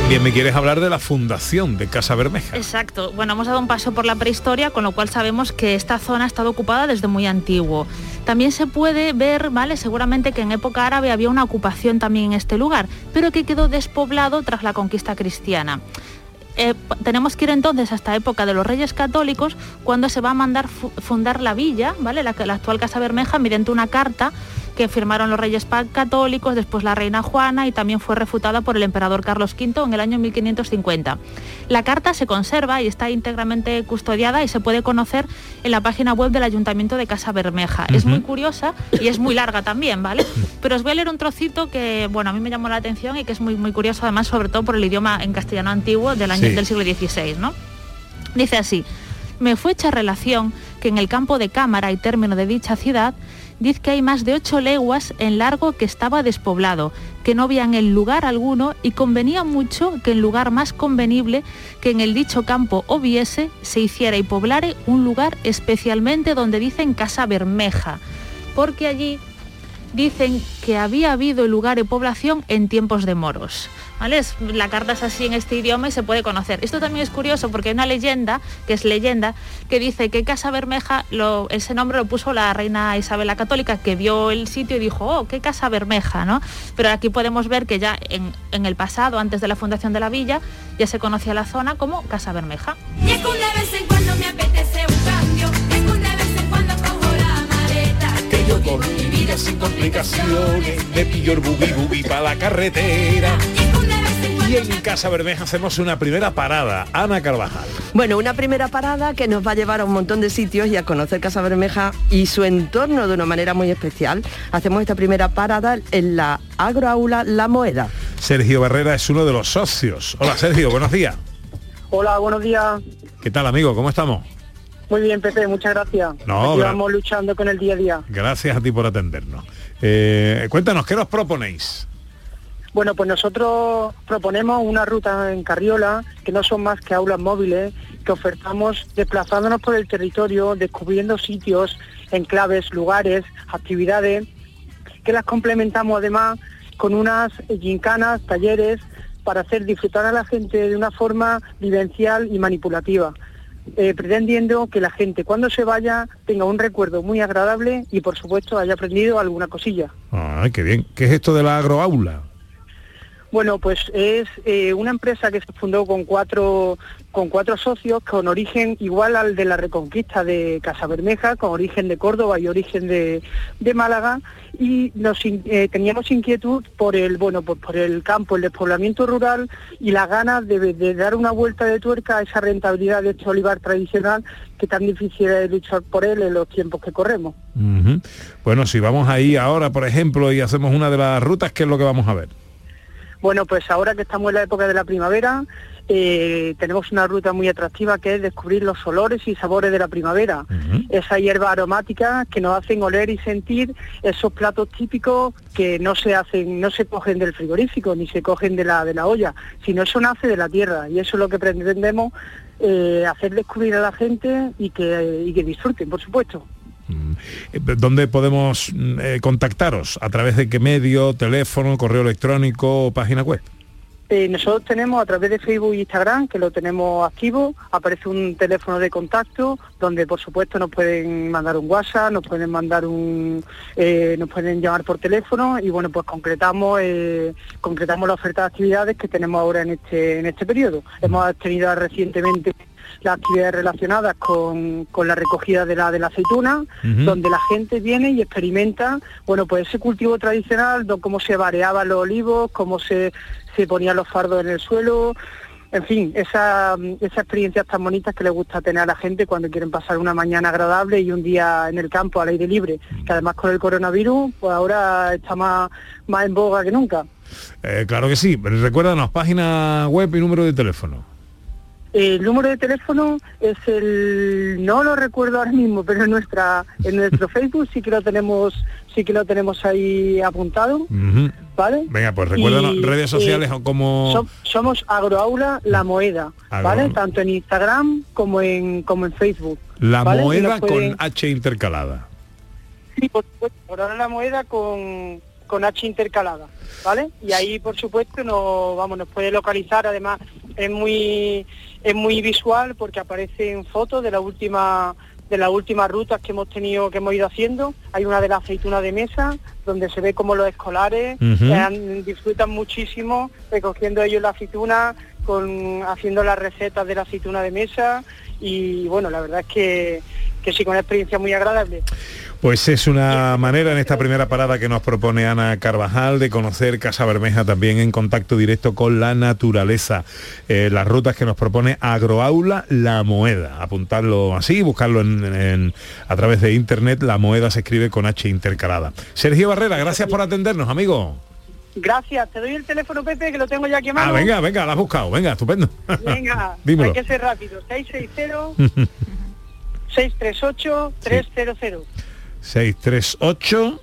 También me quieres hablar de la fundación de Casa Bermeja. Exacto. Bueno, hemos dado un paso por la prehistoria, con lo cual sabemos que esta zona ha estado ocupada desde muy antiguo. También se puede ver, ¿vale? Seguramente que en época árabe había una ocupación también en este lugar, pero que quedó despoblado tras la conquista cristiana. Eh, tenemos que ir entonces hasta época de los Reyes Católicos, cuando se va a mandar fu- fundar la villa, ¿vale? La, la actual Casa Bermeja, mediante una carta que firmaron los Reyes Católicos, después la Reina Juana y también fue refutada por el emperador Carlos V en el año 1550. La carta se conserva y está íntegramente custodiada y se puede conocer en la página web del Ayuntamiento de Casa Bermeja. Es muy curiosa y es muy larga también, ¿vale? Pero os voy a leer un trocito que, bueno, a mí me llamó la atención y que es muy, muy curioso, además, sobre todo por el idioma en castellano antiguo del, año, Sí. del siglo XVI, ¿no? Dice así, me fue hecha relación que en el campo de cámara y término de dicha ciudad, dice que hay más de ocho leguas en largo que estaba despoblado, que no había en el lugar alguno y convenía mucho que en lugar más convenible que en el dicho campo hubiese, se hiciera y poblare un lugar especialmente donde dicen Casa Bermeja, porque allí dicen que había habido lugar de población en tiempos de moros. ¿Vale? La carta es así en este idioma y se puede conocer. Esto también es curioso porque hay una leyenda, que es leyenda, que dice que Casa Bermeja, lo- ese nombre lo puso la reina Isabel la Católica, que vio el sitio y dijo, oh, qué Casa Bermeja, ¿no? Pero aquí podemos ver que ya en, el pasado, antes de la fundación de la villa, ya se conocía la zona como Casa Bermeja. Con mi vida sin complicaciones me pillo el bubi bubi para la carretera. Y en Casa Bermeja hacemos una primera parada. Ana Carvajal. Bueno, una primera parada que nos va a llevar a un montón de sitios y a conocer Casa Bermeja y su entorno de una manera muy especial. Hacemos esta primera parada en la agroaula La Moeda. Sergio Barrera es uno de los socios. Hola Sergio, buenos días. Hola, buenos días. ¿Qué tal amigo? ¿Cómo estamos? Muy bien, Pepe, muchas gracias. No, Aquí gra- vamos luchando con el día a día. Gracias a ti por atendernos. Eh, cuéntanos, ¿qué nos proponéis? Bueno, pues nosotros proponemos una ruta en Carriola que no son más que aulas móviles que ofertamos desplazándonos por el territorio, descubriendo sitios enclaves, lugares, actividades, que las complementamos además con unas gincanas, talleres, para hacer disfrutar a la gente de una forma vivencial y manipulativa. Eh, pretendiendo que la gente cuando se vaya tenga un recuerdo muy agradable y por supuesto haya aprendido alguna cosilla. Ay, qué bien. ¿Qué es esto de la agroaula? Bueno, pues es eh, una empresa que se fundó con cuatro, con cuatro socios con origen igual al de la Reconquista de Casa Bermeja, con origen de Córdoba y origen de, de Málaga, y nos eh, teníamos inquietud por el, bueno, por, por el campo, el despoblamiento rural y las ganas de, dar una vuelta de tuerca a esa rentabilidad de este olivar tradicional que tan difícil es luchar por él en los tiempos que corremos. Bueno, si vamos ahí ahora, por ejemplo, y hacemos una de las rutas, ¿qué es lo que vamos a ver? Bueno, pues ahora que estamos en la época de la primavera, eh, tenemos una ruta muy atractiva que es descubrir los olores y sabores de la primavera. Esa hierba aromática que nos hacen oler y sentir esos platos típicos que no se hacen, no se cogen del frigorífico ni se cogen de la, de la olla, sino eso nace de la tierra y eso es lo que pretendemos eh, hacer descubrir a la gente y que, y que disfruten, por supuesto. Eh, ¿Dónde podemos mm, eh, contactaros? ¿A través de qué medio? ¿Teléfono, correo electrónico página web? Eh, nosotros tenemos a través de Facebook e Instagram, que lo tenemos activo, aparece un teléfono de contacto donde por supuesto nos pueden mandar un WhatsApp, nos pueden mandar un, eh, nos pueden llamar por teléfono y bueno pues concretamos eh, concretamos la oferta de actividades que tenemos ahora en este en este periodo. Hemos tenido recientemente las actividades relacionadas con, con la recogida de la de la aceituna, donde la gente viene y experimenta, bueno, pues ese cultivo tradicional, cómo se variaban los olivos, cómo se, se ponían los fardos en el suelo, en fin, esa, esas experiencias tan bonitas que le gusta tener a la gente cuando quieren pasar una mañana agradable y un día en el campo al aire libre, que además con el coronavirus, pues ahora está más, más en boga que nunca. Eh, claro que sí. Recuérdanos, página web y número de teléfono. El número de teléfono es el no lo recuerdo ahora mismo, pero en nuestra en nuestro Facebook sí que lo tenemos sí que lo tenemos ahí apuntado. ¿vale? Venga, pues recuérdanos, Y, redes sociales eh, o como... som- somos Agroaula La Moeda, ¿vale? Tanto en Instagram como en como en Facebook. La ¿vale? Pueden- con H intercalada. Sí, por supuesto, Agroaula La Moeda con con H intercalada, ¿vale? Y ahí por supuesto nos vamos nos puede localizar, además es muy es muy visual porque aparecen fotos de la última de las últimas rutas que hemos tenido que hemos ido haciendo. Hay una de la aceituna de mesa donde se ve como los escolares eh, han- disfrutan muchísimo recogiendo ellos la aceituna con haciendo las recetas de la aceituna de mesa. Y bueno la verdad es que que sí con una experiencia muy agradable Pues es una manera en esta primera parada que nos propone Ana Carvajal de conocer Casa Bermeja también en contacto directo con la naturaleza. Eh, las rutas que nos propone Agroaula La Moeda. Apuntarlo así, buscarlo en, en- a través de internet. La Moeda se escribe con H intercalada. Sergio Barrera, gracias por atendernos, amigo. Gracias, te doy el teléfono Pepe que lo tengo ya mano. Ah, venga, venga, la has buscado. Venga, estupendo. Venga, Dímelo. hay que ser rápido. 660 638 300. 638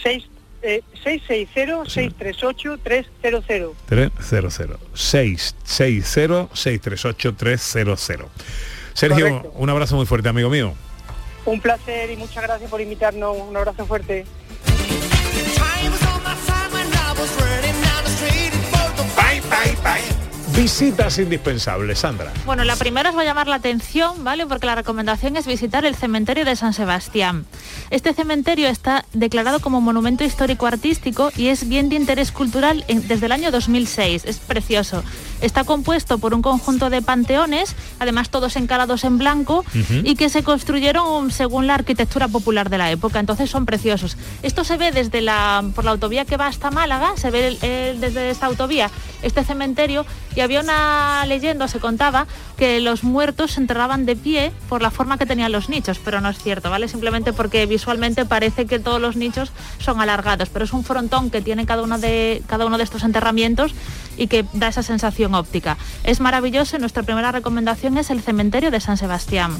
6, eh, 660 638 300. 300 660 638 300 Sergio, Correcto. un abrazo muy fuerte, amigo mío. Un placer y muchas gracias por invitarnos. Un abrazo fuerte. Visitas indispensables, Sandra. Bueno, la primera os va a llamar la atención, ¿vale? Porque la recomendación es visitar el cementerio de San Sebastián. Este cementerio está declarado como monumento histórico artístico y es bien de interés cultural desde el año 2006. Es precioso. Está compuesto por un conjunto de panteones, además todos encalados en blanco y que se construyeron según la arquitectura popular de la época. Entonces son preciosos. Esto se ve desde la por la autovía que va hasta Málaga, se ve el- el- desde esta autovía este cementerio y había una leyenda, se contaba, que los muertos se enterraban de pie por la forma que tenían los nichos, pero no es cierto, ¿vale? Simplemente porque visualmente parece que todos los nichos son alargados, pero es un frontón que tiene cada uno de, cada uno de estos enterramientos y que da esa sensación óptica. Es maravilloso y nuestra primera recomendación es el cementerio de San Sebastián.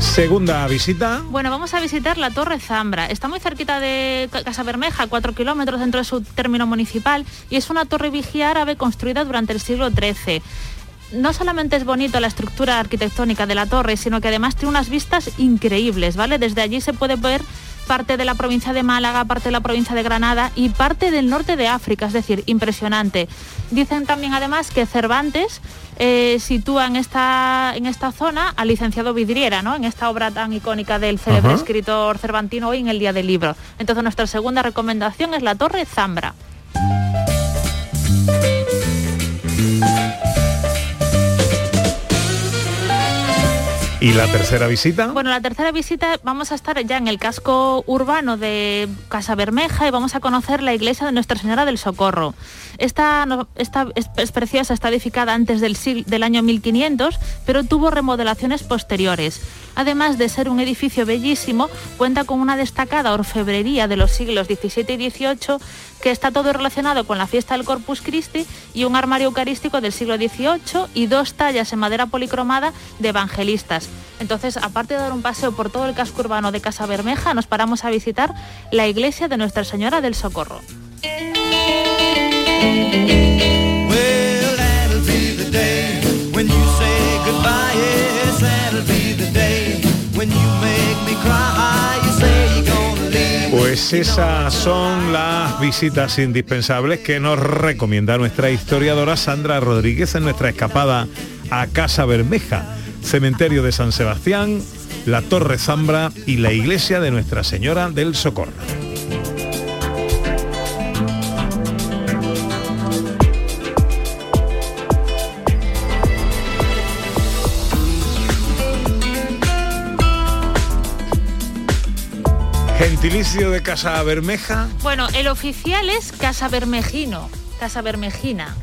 Segunda visita. Bueno, vamos a visitar la Torre Zambra. Está muy cerquita de Ca- Casa Bermeja, 4 kilómetros dentro de su término municipal, y es una torre vigía árabe construida durante el siglo XIII. No solamente es bonito la estructura arquitectónica de la torre, sino que además tiene unas vistas increíbles, ¿vale? Desde allí se puede ver parte de la provincia de Málaga, parte de la provincia de Granada y parte del norte de África, es decir, impresionante. Dicen también además que Cervantes eh, sitúa en esta, en esta zona al licenciado Vidriera, ¿no? En esta obra tan icónica del célebre Ajá. escritor cervantino hoy en el Día del Libro. Entonces nuestra segunda recomendación es la Torre Zambra. Y la tercera visita. Bueno, la tercera visita vamos a estar ya en el casco urbano de Casa Bermeja y vamos a conocer la iglesia de Nuestra Señora del Socorro. Esta, es, es preciosa, está edificada antes del, sig- del año 1500, pero tuvo remodelaciones posteriores. Además de ser un edificio bellísimo, cuenta con una destacada orfebrería de los siglos XVII y XVIII que está todo relacionado con la fiesta del Corpus Christi y un armario eucarístico del siglo XVIII y dos tallas en madera policromada de evangelistas. Entonces, aparte de dar un paseo por todo el casco urbano de Casa Bermeja, nos paramos a visitar la iglesia de Nuestra Señora del Socorro. Pues esas son las visitas indispensables que nos recomienda nuestra historiadora Sandra Rodríguez en nuestra escapada a Casa Bermeja, Cementerio de San Sebastián, la Torre Zambra y la iglesia de Nuestra Señora del Socorro. Gentilicio de Casa Bermeja. Bueno, el oficial es Casa Bermejino, Casa Bermejina.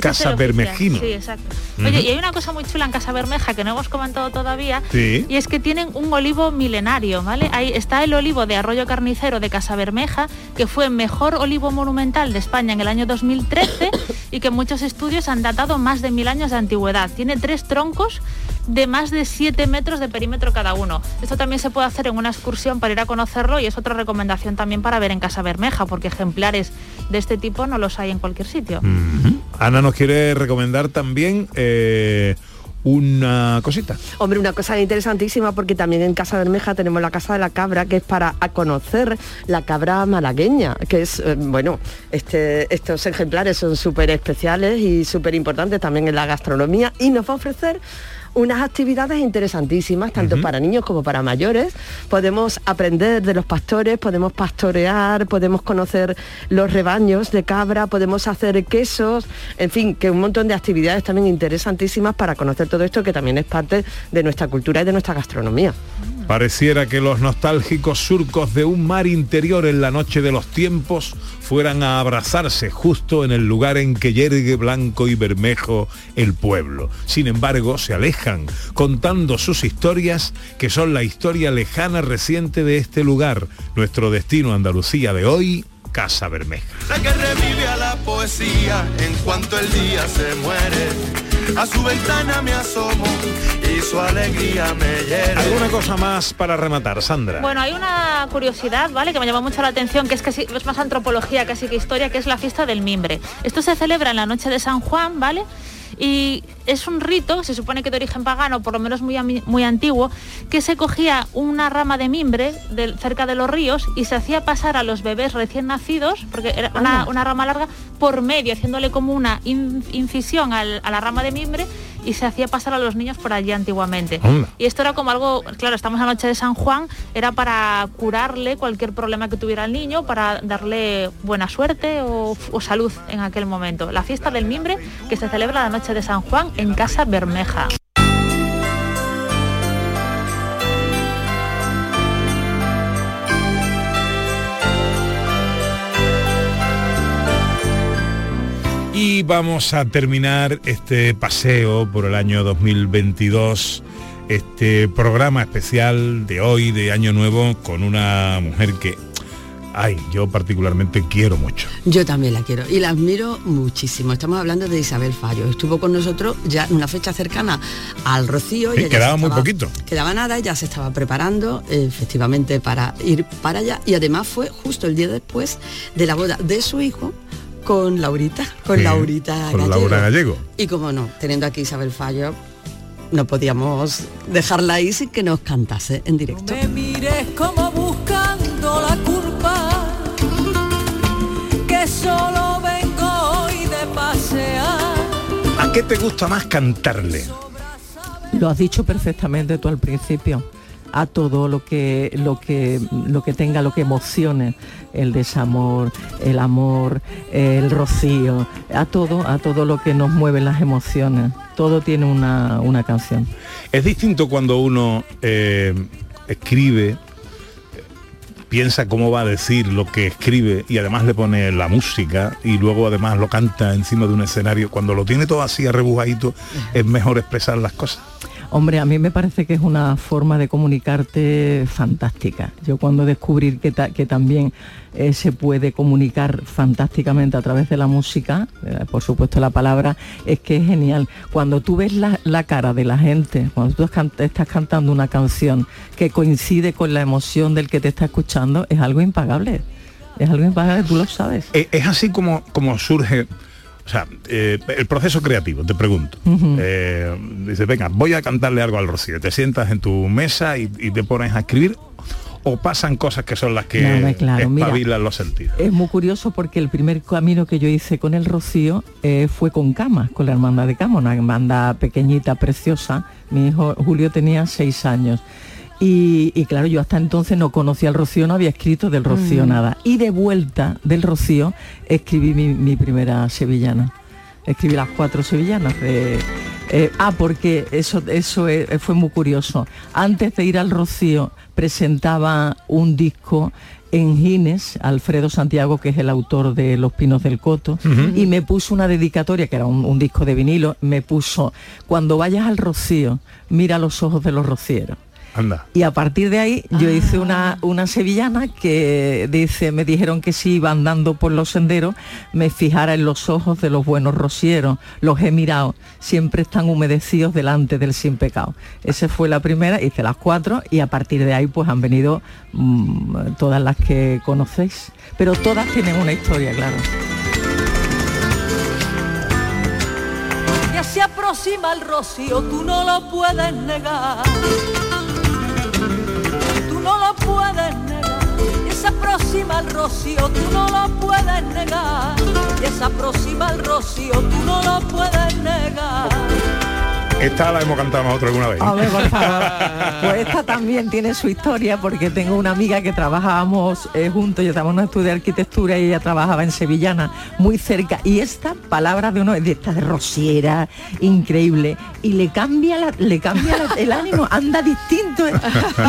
Casa. Bermejino. Sí, exacto. Oye, y hay una cosa muy chula en Casa Bermeja que no hemos comentado todavía, Sí. y es que tienen un olivo milenario, ¿vale? Ahí está el olivo de Arroyo Carnicero de Casa Bermeja, que fue mejor olivo monumental de España en el año 2013 y que muchos estudios han datado más de mil años de antigüedad. Tiene tres troncos de más de 7 metros de perímetro cada uno. Esto también se puede hacer en una excursión para ir a conocerlo y es otra recomendación también para ver en Casa Bermeja, porque ejemplares de este tipo no los hay en cualquier sitio. Ana nos quiere recomendar también eh, una cosita. Hombre, una cosa interesantísima porque también en Casa Bermeja tenemos la Casa de la Cabra, que es para a conocer la cabra malagueña, que es, eh, bueno, este, estos ejemplares son súper especiales y súper importantes también en la gastronomía y nos va a ofrecer unas actividades interesantísimas, tanto para niños como para mayores. Podemos aprender de los pastores, podemos pastorear, podemos conocer los rebaños de cabra, podemos hacer quesos, en fin, que un montón de actividades también interesantísimas para conocer todo esto que también es parte de nuestra cultura y de nuestra gastronomía. Pareciera que los nostálgicos surcos de un mar interior en la noche de los tiempos fueran a abrazarse justo en el lugar en que yergue blanco y bermejo el pueblo. Sin embargo, se alejan contando sus historias, que son la historia lejana reciente de este lugar, nuestro destino Andalucía de hoy, Casa Bermeja. La que revive a la poesía en cuanto el día se muere. A su ventana me asomo y su alegría me hiere. ¿Alguna cosa más para rematar, Sandra? Bueno, hay una curiosidad, ¿vale? Que me llama mucho la atención, que es casi es más antropología casi que historia, que es la fiesta del mimbre. Esto se celebra en la noche de San Juan, ¿vale? Y es un rito, se supone que de origen pagano, por lo menos muy, muy antiguo, que se cogía una rama de mimbre cerca de los ríos y se hacía pasar a los bebés recién nacidos, porque era una, una rama larga, por medio, haciéndole como una in- incisión al- a la rama de mimbre y se hacía pasar a los niños por allí antiguamente. Y esto era como algo, claro, estamos en la noche de San Juan, era para curarle cualquier problema que tuviera el niño, para darle buena suerte o, o salud en aquel momento. La fiesta del mimbre que se celebra la noche de San Juan en Casa Bermeja. Y vamos a terminar este paseo por el año 2022, este programa especial de hoy, de Año Nuevo, con una mujer que ay, yo particularmente quiero mucho. Yo también la quiero y la admiro muchísimo. Estamos hablando de Isabel Fallo. Estuvo con nosotros ya en una fecha cercana al Rocío. Sí, ya quedaba muy estaba- poquito. Quedaba nada, ya se estaba preparando efectivamente para ir para allá y además fue justo el día después de la boda de su hijo con Laurita, con Sí, Laurita con Gallego. Laura Gallego. Y como no, teniendo aquí Isabel Fallo, no podíamos dejarla ahí sin que nos cantase en directo. Me mires como buscando la culpa, que solo vengo hoy de pasear. ¿A qué te gusta más cantarle? Lo has dicho perfectamente tú al principio. A todo lo que lo que lo que tenga, lo que emocione, el desamor, el amor, el rocío, a todo, a todo lo que nos mueve las emociones. Todo tiene una, una canción. Es distinto cuando uno eh, escribe, piensa cómo va a decir lo que escribe y además le pone la música y luego además lo canta encima de un escenario. Cuando lo tiene todo así arrebujadito, es mejor expresar las cosas. Hombre, a mí me parece que es una forma de comunicarte fantástica. Yo cuando descubrí que, que también eh, se puede comunicar fantásticamente a través de la música, eh, por supuesto la palabra, es que es genial. Cuando tú ves la, la cara de la gente, cuando tú estás cantando una canción que coincide con la emoción del que te está escuchando, es algo impagable. Es algo impagable, tú lo sabes. Eh, Es así como, como surge, o sea, eh, el proceso creativo, te pregunto. Ujú. Eh, dices, venga, voy a cantarle algo al Rocío. Te sientas en tu mesa y, y te pones a escribir o pasan cosas que son las que mira. espabilan los sentidos. Es muy curioso porque el primer camino que yo hice con el Rocío eh, fue con Cama, con la hermandad de Cama, una hermandad pequeñita, preciosa. Mi hijo Julio tenía seis años. Y, y claro, yo hasta entonces no conocía el Rocío, no había escrito del Rocío Mm. nada. Y de vuelta del Rocío escribí mi, mi primera sevillana. Escribí las cuatro sevillanas de... eh, ah, porque eso, eso eh, fue muy curioso. Antes de ir al Rocío presentaba un disco en Gines, Alfredo Santiago, que es el autor de Los Pinos del Coto, y me puso una dedicatoria, que era un, un disco de vinilo, me puso, cuando vayas al Rocío, mira los ojos de los rocieros. Anda. Y a partir de ahí yo hice una, una sevillana que dice, me dijeron que si iba andando por los senderos, me fijara en los ojos de los buenos rocieros, los he mirado, siempre están humedecidos delante del sin pecado. Esa fue la primera, hice las cuatro y a partir de ahí pues han venido mm, todas las que conocéis. Pero todas tienen una historia, claro. Ya se aproxima el rocío, tú no lo puedes negar. No lo puedes negar. Ya se aproxima el rocío, tú no lo puedes negar. Ya se aproxima el rocío, tú no lo puedes negar. Esta la hemos cantado nosotros alguna vez. A ver, por favor. Pues esta también tiene su historia porque tengo una amiga que trabajábamos eh, juntos, yo estaba en un estudio de arquitectura y ella trabajaba en Sevillana, muy cerca. Y esta palabra de uno de esta de rociera, increíble, y le cambia la- le cambia la- el ánimo, anda distinto. ¿eh?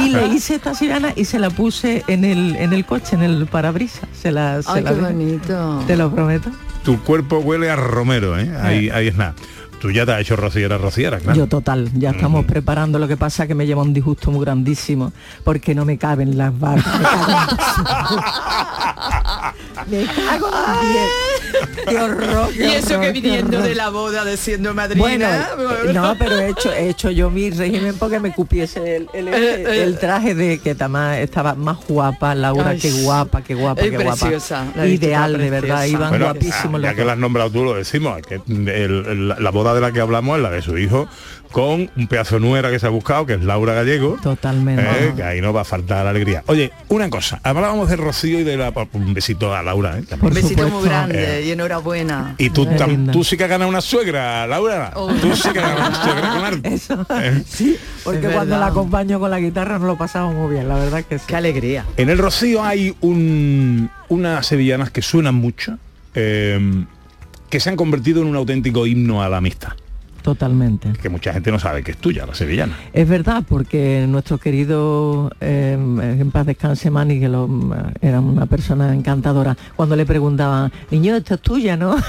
Y le hice esta sevillana y se la puse en el, en el coche, en el parabrisas. Se la, se Ay, la qué bonito. Te lo prometo. Tu cuerpo huele a romero, ¿eh? Ahí, ahí es nada. Tú ya te has hecho rociera, rociera, claro. Yo total, ya estamos preparando, lo que pasa que me lleva un disgusto muy grandísimo porque no me caben las barbas. Me cago en. Qué horror. qué Y eso que qué viniendo de la boda de siendo madrina. Bueno, eh, no, pero he hecho, he hecho yo mi régimen porque me cupiese el, el, Eh, eh. el traje de que tama- estaba más guapa, Laura, Ay, qué guapa, qué guapa, qué guapa. preciosa, la Ideal, de verdad, iban Bueno, guapísimos ya que dos. la has nombrado tú, lo decimos, que el- el- la boda de la que hablamos es la de su hijo con un pedazo de nuera que se ha buscado, que es Laura Gallego. Totalmente. Eh, que ahí no va a faltar la alegría. Oye, una cosa, hablábamos de Rocío y de la... Un besito a Laura, ¿eh? Un besito muy grande Eh, y enhorabuena. y tú, tam- tú sí que has ganado una suegra, Laura. Oh. Tú sí que has ganado una suegra con arte. Eso, Eh. sí, porque cuando la verdad. acompaño con la guitarra nos lo pasamos muy bien, la verdad que sí. Qué alegría. En el Rocío hay un, unas sevillanas que suenan mucho, eh, que se han convertido en un auténtico himno a la amistad. Totalmente. que mucha gente no sabe que es tuya, la sevillana. Es verdad, porque nuestro querido, eh, en paz descanse Mani, que lo- era una persona encantadora, cuando le preguntaban, niño, esto es tuya, ¿no?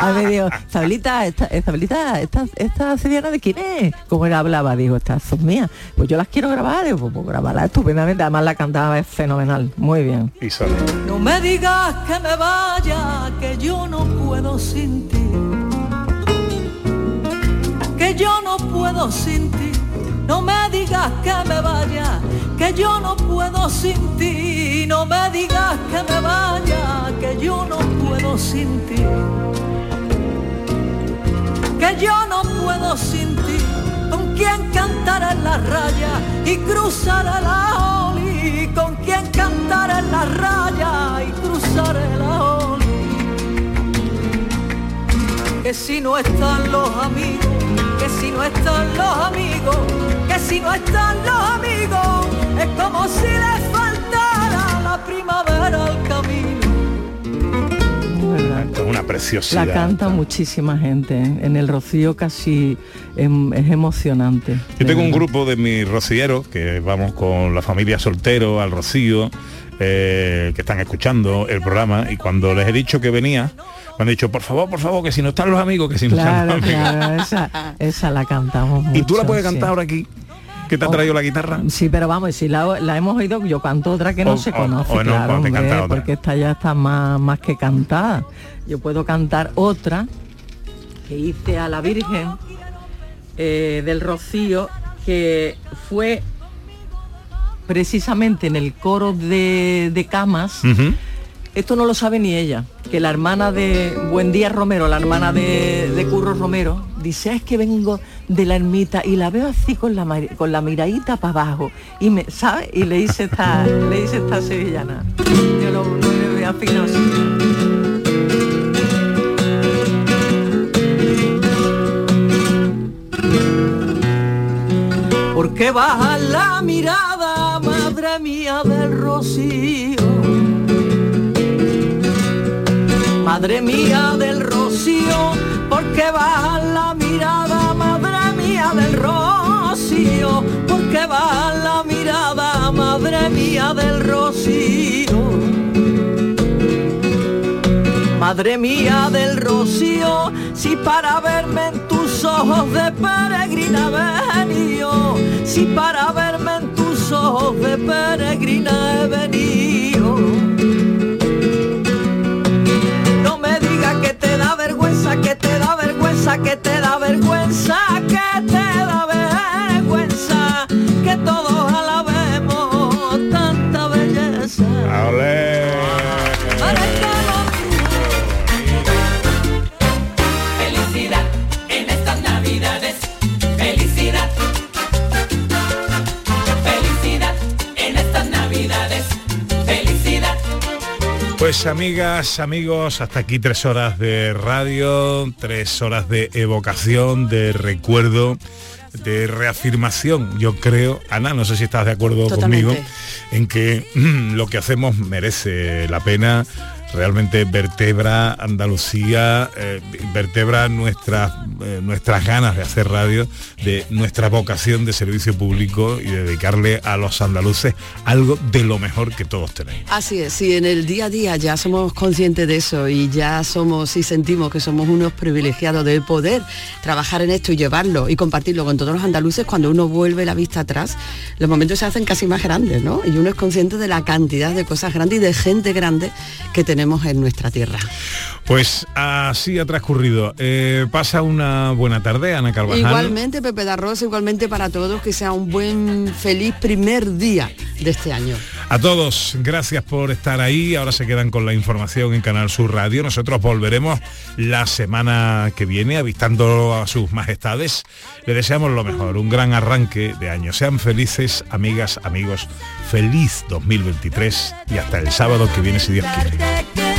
A ver, digo, Isabelita, esta, Isabelita, esta, esta sevillana de quién es? Como él hablaba, digo, estas son mías. Pues yo las quiero grabar, digo, pues, pues grabarla estupendamente, además la cantaba es fenomenal, muy bien. Y solo. No me digas que me vaya, que yo no puedo sin ti. Que yo no puedo sin ti. No me digas que me vaya, que yo no puedo sin ti. No me digas que me vaya, que yo no puedo sin ti. Que yo no puedo sin ti. Con quien cantar en la raya y cruzar la oli. Con quien cantar en la raya Que si no están los amigos, que si no están los amigos, que si no están los amigos, es como si les faltara la primavera al camino. Una preciosidad. La canta muchísima gente. En el Rocío casi em- es emocionante. Yo tengo un grupo de mis rocilleros que vamos con la familia soltero al Rocío, eh, que están escuchando el programa y cuando les he dicho que venía, me han dicho, por favor, por favor, que si no están los amigos, que si no están los amigos. claro, esa, esa la cantamos ¿Y tú la mucho, puedes sí. cantar ahora aquí? ¿Que te ha Oh. traído la guitarra? Sí, pero vamos, si la, la hemos oído, yo canto otra que no O- se o- conoce, o claro, hombre, otra. porque esta ya está más, más que cantada. Yo puedo cantar otra que hice a la Virgen eh, del Rocío, que fue precisamente en el coro de, de Camas. Esto no lo sabe ni ella, que la hermana de Buen Día Romero, la hermana de, de Curro Romero, dice, "Ah, es que vengo de la ermita y la veo así con la, con la miradita para abajo. Y me, ¿sabe? Y le hice esta, le hice esta sevillana. Yo lo, lo. ¿Por qué baja la mirada, madre mía del rocío? Madre mía del rocío, ¿por qué baja la mirada, madre mía del rocío? ¿Por qué baja la mirada, madre mía del rocío? Madre mía del rocío, si para verme en tus ojos de peregrina venido, si para verme en tus ojos de peregrina he venido. Te da vergüenza, que te da vergüenza, que te da vergüenza, que te da vergüenza, que todos alabemos Pues amigas, amigos, hasta aquí tres horas de radio, tres horas de evocación, de recuerdo, de reafirmación. Yo creo, Ana, no sé si estás de acuerdo Totalmente. conmigo, en que mm, lo que hacemos merece la pena. Realmente vertebra Andalucía, eh, vertebra nuestras, eh, nuestras ganas de hacer radio, de nuestra vocación de servicio público y de dedicarle a los andaluces algo de lo mejor que todos tenemos. Así es, si en el día a día ya somos conscientes de eso y ya somos y sentimos que somos unos privilegiados de poder trabajar en esto y llevarlo y compartirlo con todos los andaluces, cuando uno vuelve la vista atrás, los momentos se hacen casi más grandes, ¿no? Y uno es consciente de la cantidad de cosas grandes y de gente grande que tenemos en nuestra tierra. Pues así ha transcurrido. Eh, pasa una buena tarde, Ana Carvajal. Igualmente, Pepe Darrosa, igualmente para todos, que sea un buen, feliz primer día de este año. A todos, gracias por estar ahí. Ahora se quedan con la información en Canal Sur Radio. Nosotros volveremos la semana que viene avistando a sus majestades. Le deseamos lo mejor, un gran arranque de año. Sean felices, amigas, amigos. Feliz 2023 y hasta el sábado que viene, si Dios quiere.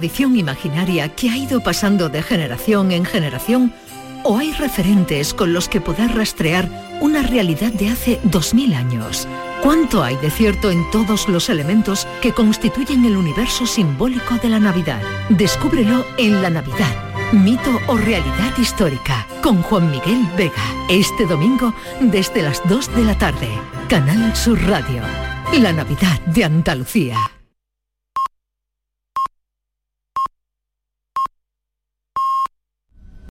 Tradición imaginaria que ha ido pasando de generación en generación o hay referentes con los que poder rastrear una realidad de hace 2000 años. ¿Cuánto hay de cierto en todos los elementos que constituyen el universo simbólico de la Navidad? Descúbrelo en la Navidad. Mito o realidad histórica con Juan Miguel Vega. Este domingo desde las 2 de la tarde. Canal Sur Radio. La Navidad de Andalucía.